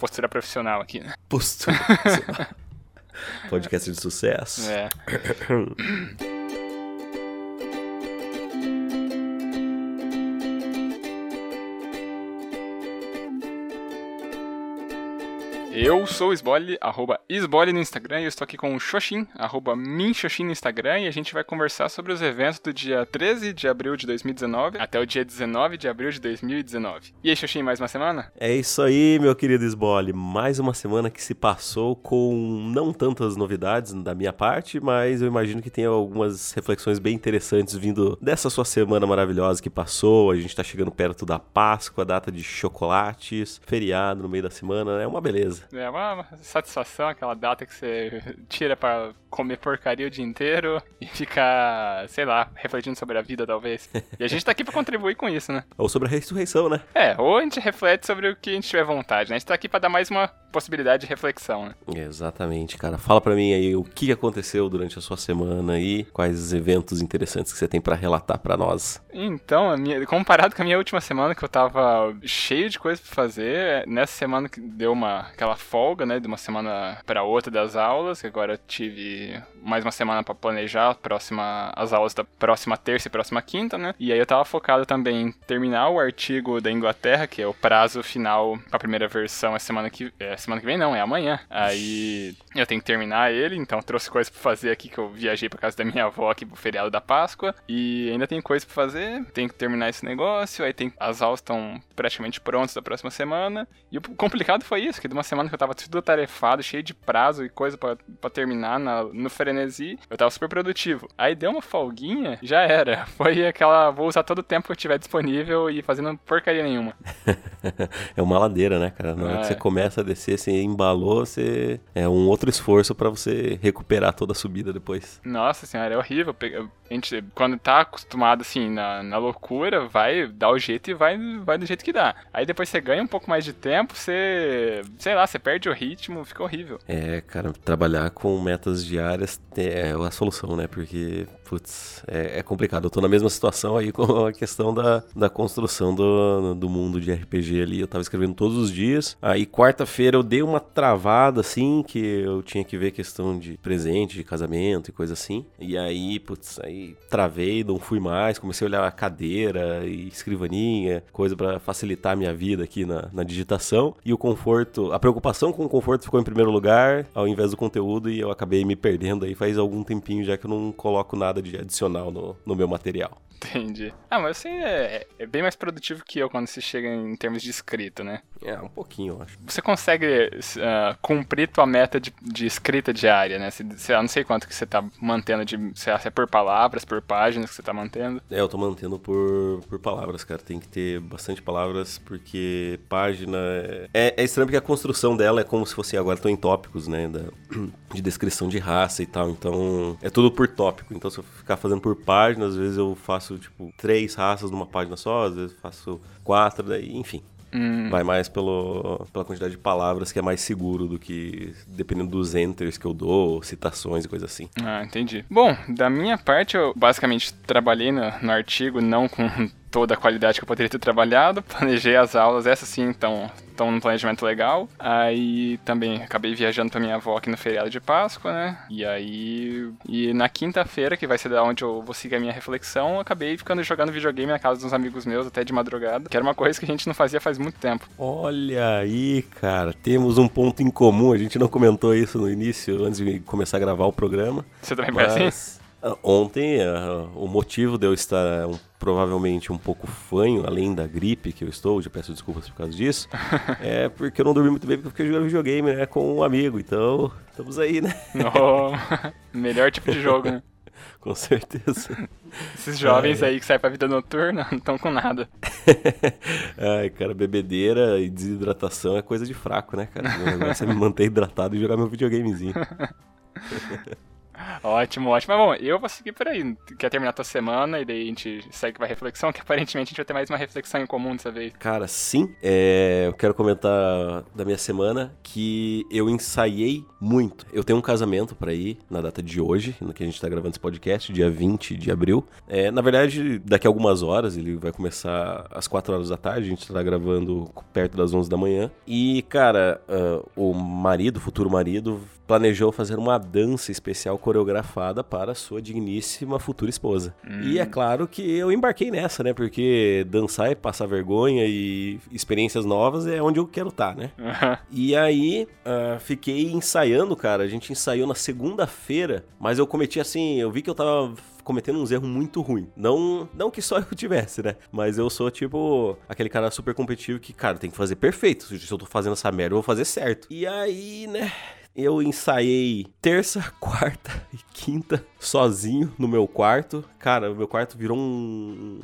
postura profissional aqui, né? Postura. Podcast de sucesso. É. Eu sou o Sbole, arroba Sbole no Instagram, e eu estou aqui com o Xoxin, arroba Minxoxin no Instagram, e a gente vai conversar sobre os eventos do dia 13 de abril de 2019 até o dia 19 de abril de 2019. E aí, Xoxin, mais uma semana? É isso aí, meu querido Sbole. Mais uma semana que se passou com não tantas novidades da minha parte, mas eu imagino que tem algumas reflexões bem interessantes vindo dessa sua semana maravilhosa que passou. A gente tá chegando perto da Páscoa, data de chocolates, feriado no meio da semana, é uma beleza. É uma satisfação aquela data que você tira pra comer porcaria o dia inteiro e ficar, sei lá, refletindo sobre a vida, talvez. E a gente tá aqui pra contribuir com isso, né? Ou sobre a ressurreição, né? É, ou a gente reflete sobre o que a gente tiver vontade, né? A gente tá aqui pra dar mais uma possibilidade de reflexão, né? Exatamente, cara. Fala pra mim aí o que aconteceu durante a sua semana e quais eventos interessantes que você tem pra relatar pra nós. Então, minha, comparado com a minha última semana, que eu tava cheio de coisa pra fazer, nessa semana que deu uma aquela folga, né, de uma semana para outra das aulas, que agora tive mais uma semana para planejar próxima, as aulas da próxima terça e próxima quinta, né? E aí eu tava focado também em terminar o artigo da Inglaterra, que é o prazo final para a primeira versão é semana que é semana que vem não, é amanhã. Aí eu tenho que terminar ele, então trouxe coisa para fazer aqui que eu viajei para casa da minha avó aqui pro feriado da Páscoa e ainda tem coisa para fazer, tenho que terminar esse negócio, aí tem as aulas estão praticamente prontas da próxima semana. E o complicado foi isso, que de uma semana que eu tava tudo atarefado, cheio de prazo e coisa para terminar na, no frenesi, eu tava super produtivo. Aí deu uma folguinha, já era. Foi aquela, vou usar todo o tempo que eu tiver disponível e fazendo porcaria nenhuma. é uma ladeira, né, cara? Na hora que você é. começa a descer, você embalou, você... É um outro esforço para você recuperar toda a subida depois. Nossa senhora, é horrível. A gente, quando tá acostumado, assim, na, na loucura, vai dar o jeito e vai, vai do jeito que dá. Aí depois você ganha um pouco mais de tempo, você... Sei lá, você perde o ritmo, fica horrível. É, cara, trabalhar com metas diárias é a solução, né? Porque, putz, é, é complicado. Eu tô na mesma situação aí com a questão da, da construção do, do mundo de RPG ali. Eu tava escrevendo todos os dias. Aí, quarta-feira, eu dei uma travada, assim, que eu tinha que ver questão de presente, de casamento e coisa assim. E aí, putz, aí travei, não fui mais. Comecei a olhar a cadeira e escrivaninha, coisa para facilitar a minha vida aqui na, na digitação. E o conforto, a preocupação com o conforto ficou em primeiro lugar, ao invés do conteúdo, e eu acabei me perdendo aí faz algum tempinho já que eu não coloco nada de adicional no, no meu material. Entendi. Ah, mas você é, é, bem mais produtivo que eu quando se chega em termos de escrita, né? É, um pouquinho, eu acho. Você consegue uh, cumprir tua meta de, de escrita diária, né? Se, eu não sei quanto que você tá mantendo de. Se é por palavras, por páginas que você tá mantendo. É, eu tô mantendo por, por palavras, cara. Tem que ter bastante palavras, porque página. É, é, é estranho porque a construção dela é como se fosse. Agora tô em tópicos, né? Da, de descrição de raça e tal. Então, é tudo por tópico. Então, se eu ficar fazendo por página, às vezes eu faço faço, tipo, três raças numa página só, às vezes faço quatro, daí, enfim. Hum. Vai mais pelo, pela quantidade de palavras que é mais seguro do que dependendo dos enters que eu dou, citações e coisa assim. Ah, entendi. Bom, da minha parte, eu basicamente trabalhei no, no artigo não com toda a qualidade que eu poderia ter trabalhado, planejei as aulas, essa sim, então, estão num planejamento legal. Aí também acabei viajando pra minha avó aqui no feriado de Páscoa, né? E aí. E na quinta-feira, que vai ser da onde eu vou seguir a minha reflexão, acabei ficando jogando videogame na casa dos amigos meus até de madrugada, que era uma coisa que a gente não fazia faz muito tempo. Olha aí, cara, temos um ponto em comum. A gente não comentou isso no início, antes de começar a gravar o programa. Você também mas... foi assim? Ontem, uh, o motivo de eu estar um, provavelmente um pouco fanho, além da gripe que eu estou, já peço desculpas por causa disso, é porque eu não dormi muito bem porque eu fiquei jogando videogame né, com um amigo. Então, estamos aí, né? Oh, melhor tipo de jogo, né? com certeza. Esses jovens aí que saem pra vida noturna não estão com nada. Ai, cara, bebedeira e desidratação é coisa de fraco, né, cara? O negócio é me manter hidratado e jogar meu videogamezinho. Ótimo, ótimo. Mas bom, eu vou seguir por aí. Quer terminar a tua semana e daí a gente segue pra reflexão, que aparentemente a gente vai ter mais uma reflexão em comum dessa vez. Cara, sim. É, eu quero comentar da minha semana que eu ensaiei muito. Eu tenho um casamento para ir na data de hoje, no que a gente tá gravando esse podcast, dia 20 de abril. É, na verdade, daqui a algumas horas, ele vai começar às 4 horas da tarde, a gente tá gravando perto das 11 da manhã. E, cara, uh, o marido, o futuro marido, planejou fazer uma dança especial coreografada para sua digníssima futura esposa. Hum. E é claro que eu embarquei nessa, né? Porque dançar e passar vergonha e experiências novas é onde eu quero estar, tá, né? Uhum. E aí, uh, fiquei ensaiando, cara. A gente ensaiou na segunda-feira, mas eu cometi assim, eu vi que eu tava cometendo uns erros muito ruins. Não, não que só eu tivesse, né? Mas eu sou tipo aquele cara super competitivo que, cara, tem que fazer perfeito. Se eu tô fazendo essa merda, eu vou fazer certo. E aí, né? Eu ensaiei terça, quarta e quinta sozinho no meu quarto. Cara, o meu quarto virou um,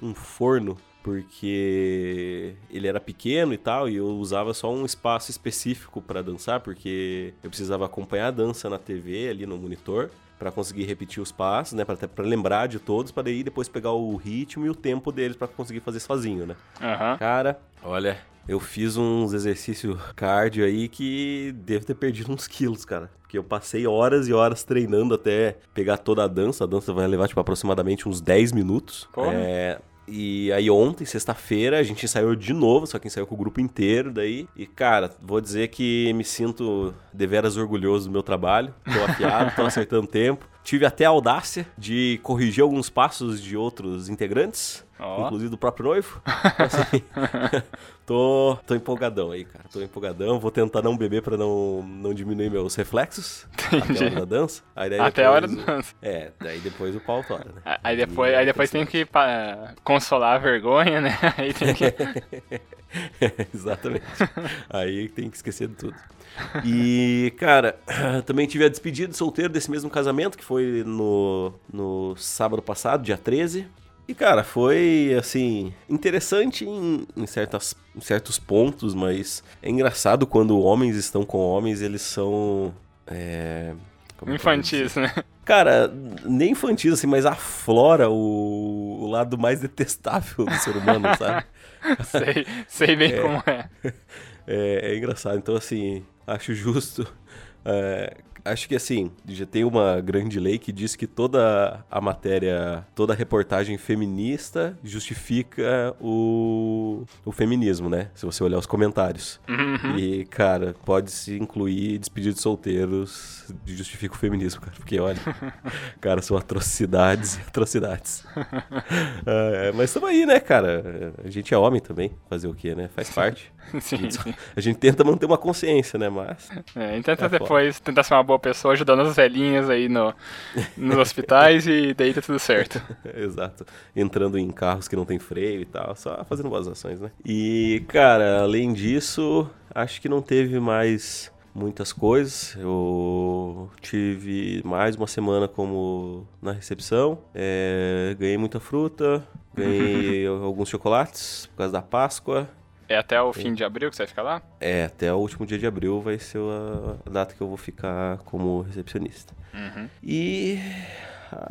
um forno porque ele era pequeno e tal, e eu usava só um espaço específico para dançar, porque eu precisava acompanhar a dança na TV, ali no monitor, para conseguir repetir os passos, né, para lembrar de todos, para daí depois pegar o ritmo e o tempo deles para conseguir fazer sozinho, né? Uhum. Cara, olha, eu fiz uns exercícios cardio aí que devo ter perdido uns quilos, cara. Porque eu passei horas e horas treinando até pegar toda a dança. A dança vai levar, tipo, aproximadamente uns 10 minutos. Porra. É, e aí ontem, sexta-feira, a gente ensaiou de novo, só que ensaiou com o grupo inteiro daí. E, cara, vou dizer que me sinto deveras orgulhoso do meu trabalho. Tô afiado, tô acertando tempo. Tive até a audácia de corrigir alguns passos de outros integrantes, oh. inclusive do próprio noivo. Assim, tô, tô empolgadão aí, cara. Tô empolgadão. Vou tentar não beber pra não, não diminuir meus reflexos. Entendi. Até a hora da dança. Aí até a hora da dança. É, daí depois o pau tora, né? Aí depois, aí depois tem que pra, consolar a vergonha, né? Aí tem que... Exatamente. Aí tem que esquecer de tudo. E, cara, também tive a despedida de solteiro desse mesmo casamento, que foi no, no sábado passado, dia 13. E, cara, foi, assim, interessante em, em, certas, em certos pontos, mas é engraçado quando homens estão com homens, eles são. É, infantis, né? Cara, nem infantis, assim, mas aflora o, o lado mais detestável do ser humano, sabe? sei, sei bem é, como é. é. É engraçado. Então, assim, acho justo. É, acho que assim, já tem uma grande lei que diz que toda a matéria, toda a reportagem feminista justifica o, o feminismo, né? Se você olhar os comentários. Uhum. E, cara, pode-se incluir despedidos de solteiros justifica o feminismo, cara. Porque, olha, cara, são atrocidades e atrocidades. é, mas estamos aí, né, cara? A gente é homem também, fazer o quê, né? Faz parte. Sim, a, gente, a gente tenta manter uma consciência, né? Mas. É, tenta é depois foda. tentar ser uma boa pessoa ajudando as velhinhas aí no, nos hospitais e daí tá tudo certo. Exato. Entrando em carros que não tem freio e tal, só fazendo boas ações, né? E, cara, além disso, acho que não teve mais muitas coisas. Eu tive mais uma semana como na recepção. É, ganhei muita fruta, ganhei alguns chocolates por causa da Páscoa. É até o fim de abril que você vai ficar lá? É, até o último dia de abril vai ser a data que eu vou ficar como recepcionista. Uhum. E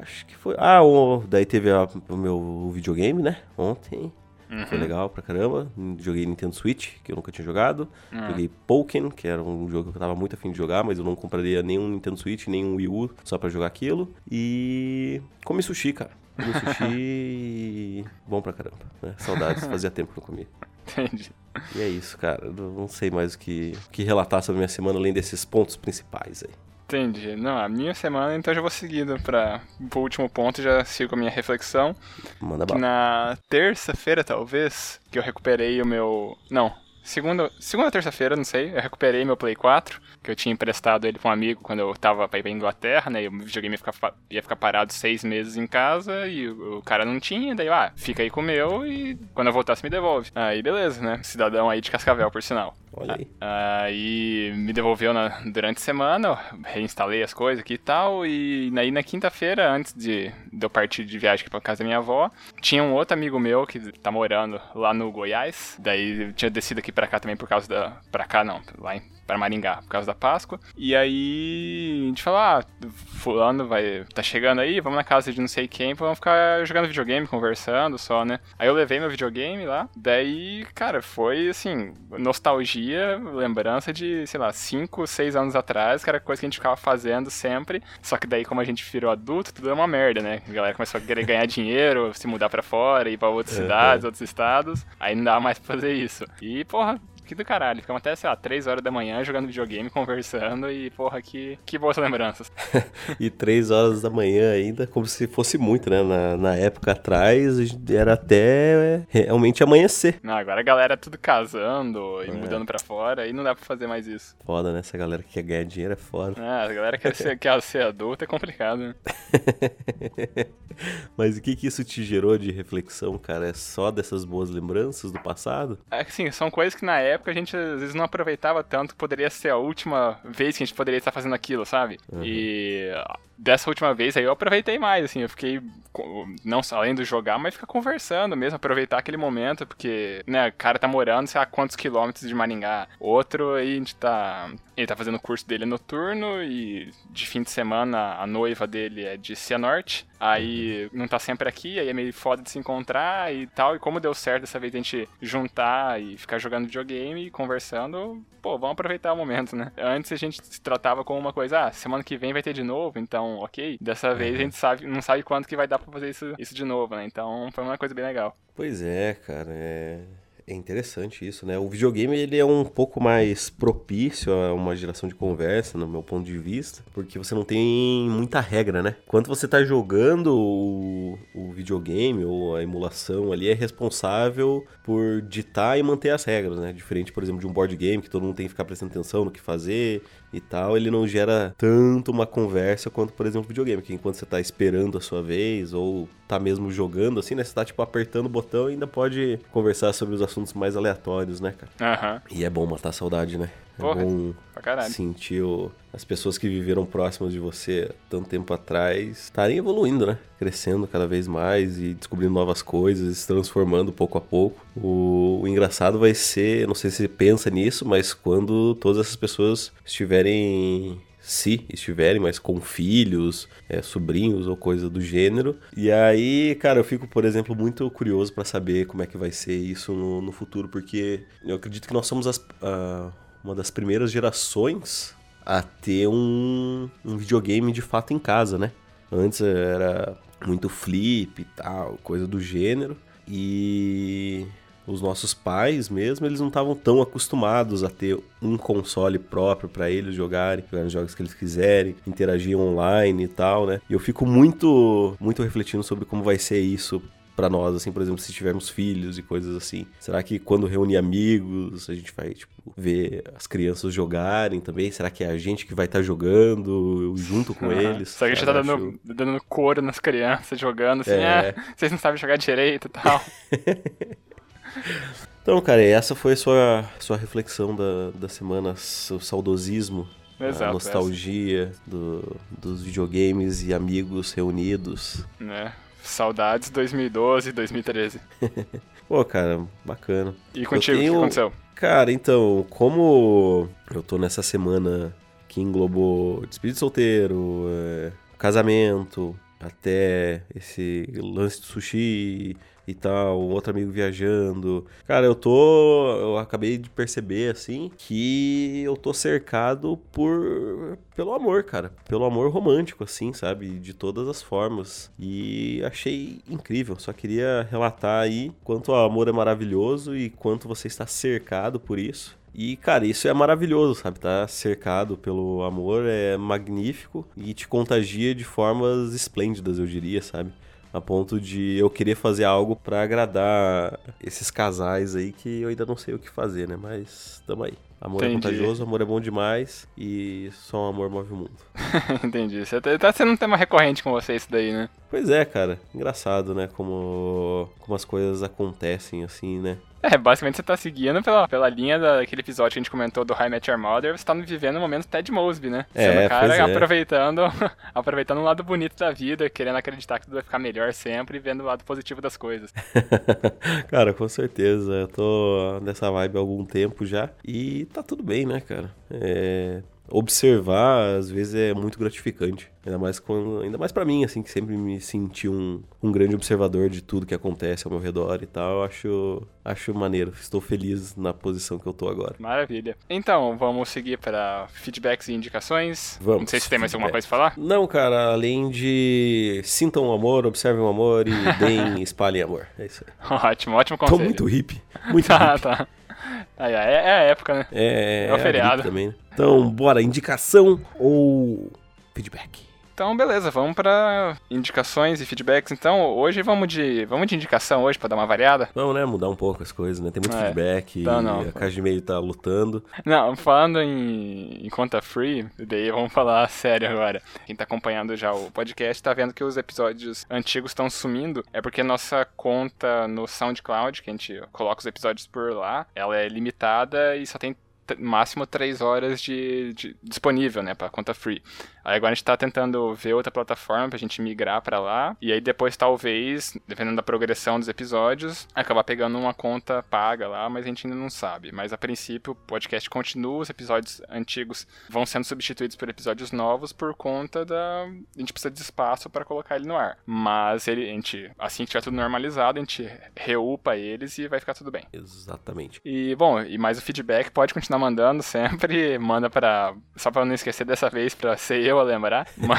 acho que foi. Ah, o... daí teve a... o meu videogame, né? Ontem. Uhum. Foi legal pra caramba. Joguei Nintendo Switch, que eu nunca tinha jogado. Uhum. Joguei Pokémon, que era um jogo que eu tava muito afim de jogar, mas eu não compraria nenhum Nintendo Switch, nenhum Wii U só pra jogar aquilo. E comi sushi, cara. Comi sushi bom pra caramba. Né? Saudades, fazia tempo que eu comia. Entendi. E é isso, cara. Eu não sei mais o que, o que relatar sobre minha semana além desses pontos principais aí. Entendi. Não, a minha semana, então já vou seguindo para o último ponto, já sigo a minha reflexão. Manda que na terça-feira, talvez, que eu recuperei o meu. Não, segunda, segunda terça-feira, não sei, eu recuperei meu Play 4, que eu tinha emprestado ele pra um amigo quando eu tava pra ir pra Inglaterra, né? E o videogame ia ficar, ia ficar parado seis meses em casa e o, o, cara não tinha, daí, ah, fica aí com o meu e quando eu voltar você me devolve. Aí beleza, né? Cidadão aí de Cascavel, por sinal. Olha aí. Aí me devolveu na, durante a semana, reinstalei as coisas aqui e tal. E aí na quinta-feira, antes de, de eu partir de viagem pra casa da minha avó, tinha um outro amigo meu que tá morando lá no Goiás. Daí eu tinha descido aqui pra cá também por causa da. Pra cá não, lá em pra Maringá, por causa da Páscoa. E aí a gente falou, ah, fulano vai, tá chegando aí, vamos na casa de não sei quem, vamos ficar jogando videogame, conversando só, né? Aí eu levei meu videogame lá, daí, cara, foi assim, nostalgia, lembrança de, sei lá, 5, 6 anos atrás, que era coisa que a gente ficava fazendo sempre, só que daí como a gente virou adulto, tudo é uma merda, né? A galera começou a querer ganhar dinheiro, se mudar para fora, ir pra outras cidades, outros estados, aí não dá mais pra fazer isso. E, porra, que do caralho. Ficamos até, sei lá, 3 horas da manhã jogando videogame, conversando e, porra, que, que boas lembranças. e 3 horas da manhã ainda, como se fosse muito, né? Na, na época atrás, era até é, realmente amanhecer. Não, agora a galera tudo casando e é. mudando pra fora e não dá pra fazer mais isso. Foda, né? Essa galera que quer ganhar dinheiro é foda. Ah, a galera que quer ser, quer ser adulta é complicado, né? Mas o que que isso te gerou de reflexão, cara? É só dessas boas lembranças do passado? É, sim, são coisas que na época época a gente às vezes não aproveitava tanto que poderia ser a última vez que a gente poderia estar fazendo aquilo, sabe? Uhum. E dessa última vez aí eu aproveitei mais, assim, eu fiquei, não além do jogar, mas ficar conversando mesmo, aproveitar aquele momento, porque, né, o cara tá morando, sei lá, quantos quilômetros de Maringá. Outro aí a gente tá, ele tá fazendo o curso dele noturno e de fim de semana a noiva dele é de Cianorte, aí não tá sempre aqui, aí é meio foda de se encontrar e tal, e como deu certo dessa vez a gente juntar e ficar jogando videogame e conversando, pô, vamos aproveitar o momento, né? Antes a gente se tratava como uma coisa, ah, semana que vem vai ter de novo, então ok. Dessa vez a gente sabe, não sabe quanto que vai dar pra fazer isso, isso de novo, né? Então foi uma coisa bem legal. Pois é, cara. É... É interessante isso, né? O videogame ele é um pouco mais propício a uma geração de conversa, no meu ponto de vista, porque você não tem muita regra, né? Quando você tá jogando o, o videogame ou a emulação ali, é responsável por ditar e manter as regras, né? Diferente, por exemplo, de um board game que todo mundo tem que ficar prestando atenção no que fazer e tal, ele não gera tanto uma conversa quanto, por exemplo, videogame, que enquanto você tá esperando a sua vez ou tá mesmo jogando assim, né? Você tá tipo apertando o botão e ainda pode conversar sobre os assuntos mais aleatórios, né, cara? Aham. Uhum. E é bom matar a saudade, né? É Porra, bom pra caralho. sentir o, as pessoas que viveram próximas de você tanto tempo atrás estarem evoluindo, né? Crescendo cada vez mais e descobrindo novas coisas, se transformando pouco a pouco. O, o engraçado vai ser, não sei se você pensa nisso, mas quando todas essas pessoas estiverem se estiverem, mas com filhos, é, sobrinhos ou coisa do gênero. E aí, cara, eu fico, por exemplo, muito curioso para saber como é que vai ser isso no, no futuro, porque eu acredito que nós somos as, uh, uma das primeiras gerações a ter um, um videogame de fato em casa, né? Antes era muito flip e tal, coisa do gênero. E os nossos pais mesmo, eles não estavam tão acostumados a ter um console próprio para eles jogarem, jogar os jogos que eles quiserem, interagir online e tal, né? E eu fico muito, muito refletindo sobre como vai ser isso para nós, assim, por exemplo, se tivermos filhos e coisas assim. Será que quando reunir amigos, a gente vai, tipo, ver as crianças jogarem também? Será que é a gente que vai estar tá jogando junto com eles? Será que a gente tá dando, dando cor nas crianças jogando, assim, é. ah, vocês não sabem jogar direito e tal. Então, cara, essa foi a sua, sua reflexão da, da semana, o saudosismo, Exato, a nostalgia do, dos videogames e amigos reunidos. Né? Saudades 2012 2013. Pô, cara, bacana. E contigo, tenho... o que aconteceu? Cara, então, como eu tô nessa semana que englobou despedida de solteiro, é, casamento, até esse lance de sushi e tal, outro amigo viajando. Cara, eu tô. Eu acabei de perceber, assim, que eu tô cercado por. pelo amor, cara. Pelo amor romântico, assim, sabe? De todas as formas. E achei incrível. Só queria relatar aí quanto o amor é maravilhoso e quanto você está cercado por isso. E, cara, isso é maravilhoso, sabe? Tá cercado pelo amor é magnífico e te contagia de formas esplêndidas, eu diria, sabe? A ponto de eu querer fazer algo para agradar esses casais aí que eu ainda não sei o que fazer, né? Mas tamo aí. Amor é Entendi. é contagioso, amor é bom demais e só um amor move o mundo. Entendi. Você tá, tá sendo um tema recorrente com você isso daí, né? Pois é, cara. Engraçado, né? Como, como as coisas acontecem assim, né? É, basicamente você tá seguindo pela, pela linha daquele episódio que a gente comentou do High Met Your Mother, você tá vivendo o momento Ted Mosby, né? É, Sendo o cara é. aproveitando, aproveitando um lado bonito da vida, querendo acreditar que tudo vai ficar melhor sempre e vendo o lado positivo das coisas. cara, com certeza. Eu tô nessa vibe há algum tempo já. E tá tudo bem, né, cara? É, observar às vezes é muito gratificante. Ainda mais quando, ainda mais para mim assim, que sempre me senti um, um grande observador de tudo que acontece ao meu redor e tal. Eu acho acho maneiro. Estou feliz na posição que eu tô agora. Maravilha. Então, vamos seguir para feedbacks e indicações. Vamos. Não sei se tem mais alguma coisa pra falar. Não, cara, além de sintam o amor, observem o amor e deem, espalhem amor. É isso aí. Ótimo, ótimo Tô conselho. muito hippie. Muito Tá, hippie. tá. Aí, é, é a época, né? É, É o gripe feriado. também, né? Então, bora, indicação ou feedback? Então, beleza, vamos pra indicações e feedbacks. Então, hoje vamos de, vamos de indicação hoje pra dar uma variada. Vamos, né, mudar um pouco as coisas, né? Tem muito É, feedback, tá, não. a Caixa de Meio tá lutando. Não, falando em, em conta free, daí vamos falar sério agora. Quem tá acompanhando já o podcast tá vendo que os episódios antigos estão sumindo. É porque nossa conta no SoundCloud, que a gente coloca os episódios por lá, ela é limitada e só tem máximo 3 horas de, de- disponível, né, pra conta free. Aí agora a gente tá tentando ver outra plataforma pra gente migrar pra lá. E aí depois, talvez, dependendo da progressão dos episódios, acabar pegando uma conta paga lá, mas a gente ainda não sabe. Mas a princípio, o podcast continua, os episódios antigos vão sendo substituídos por episódios novos por conta da. A gente precisa de espaço pra colocar ele no ar. Mas ele, a gente, assim que tiver tudo normalizado, a gente reupa eles e vai ficar tudo bem. Exatamente. E, bom, e mais o feedback pode continuar mandando sempre. Manda pra. Só pra eu não esquecer dessa vez, pra ser eu a lembrar. ma-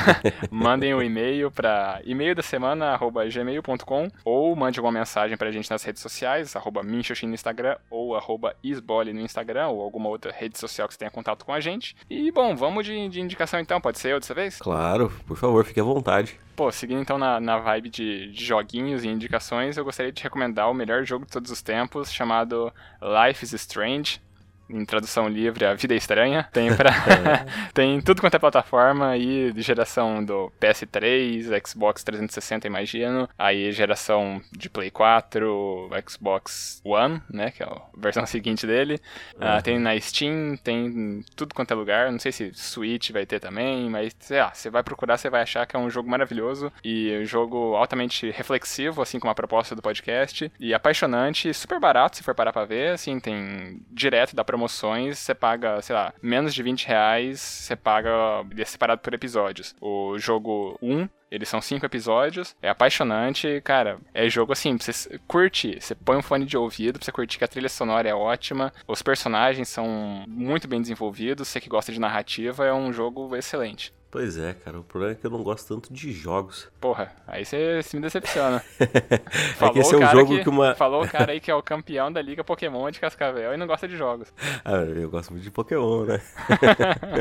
Mandem o e-mail pra e-mail da semana, gmail.com, ou mande alguma mensagem pra gente nas redes sociais, arroba Minxoxin no Instagram, ou arroba Isbole no Instagram, ou alguma outra rede social que você tenha contato com a gente. E, bom, vamos de, de indicação então, pode ser eu dessa vez? Claro, por favor, fique à vontade. Pô, seguindo então na, na vibe de, de joguinhos e indicações, eu gostaria de recomendar o melhor jogo de todos os tempos, chamado Life is Strange. Em tradução livre, A Vida é Estranha. Tem, pra... tem tudo quanto é plataforma aí, de geração do PS3, Xbox 360, imagino. Aí geração de Play 4, Xbox One, né, que é a versão seguinte dele. Ah, tem na Steam, tem em tudo quanto é lugar. Não sei se Switch vai ter também, mas sei lá, você vai procurar, você vai achar que é um jogo maravilhoso e um jogo altamente reflexivo, assim como a proposta do podcast, e apaixonante, super barato se for parar pra ver, assim, tem direto da promoções, você paga, sei lá, menos de 20 reais, você paga, é separado por episódios. O jogo 1 eles são cinco episódios, é apaixonante, cara. É jogo assim, pra você curtir. Você põe um fone de ouvido pra você curtir que a trilha sonora é ótima. Os personagens são muito bem desenvolvidos. Você que gosta de narrativa, é um jogo excelente. Pois é, cara, o problema é que eu não gosto tanto de jogos. Porra, aí você, me decepciona. é que esse é um jogo que, uma. Falou o cara aí que é o campeão da Liga Pokémon de Cascavel e não gosta de jogos. Ah, eu gosto muito de Pokémon, né?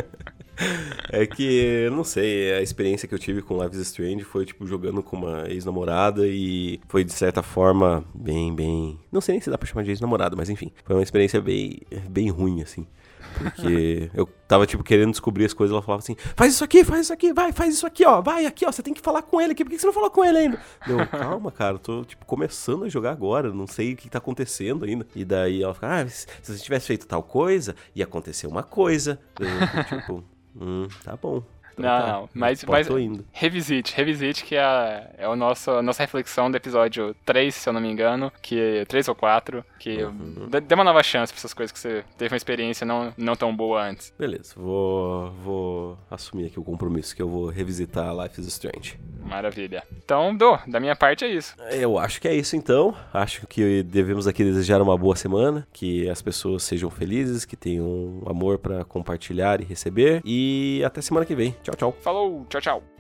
é que, não sei, a experiência que eu tive com Life is Strange foi, tipo, jogando com uma ex-namorada e foi, de certa forma, bem, bem... Não sei nem se dá pra chamar de ex-namorada, mas enfim. Foi uma experiência bem, bem ruim, assim. Porque eu tava, tipo, querendo descobrir as coisas, ela falava assim, faz isso aqui, faz isso aqui, vai, faz isso aqui, ó, vai aqui, ó, você tem que falar com ele aqui, por que você não falou com ele ainda? Eu, calma, cara, tô, tipo, começando a jogar agora, não sei o que tá acontecendo ainda. E daí ela fica, ah, se você tivesse feito tal coisa, ia acontecer uma coisa. Eu, tipo, hum, tá bom. Então Não, tá, não, mas- mas-. Revisite, revisite, que é, a- é o nosso, a nossa reflexão do episódio 3, se eu não me engano, que 3 ou 4, que Uhum. dê uma nova chance pra essas coisas que você teve uma experiência não, não tão boa antes. Beleza, vou, vou assumir aqui o compromisso que eu vou revisitar Life is Strange. Maravilha. Então, do, da minha parte é isso. Eu acho que é isso então. Acho que devemos aqui desejar uma boa semana, que as pessoas sejam felizes, que tenham amor pra compartilhar e receber. E até semana que vem. Tchau, tchau. Falou, tchau, tchau.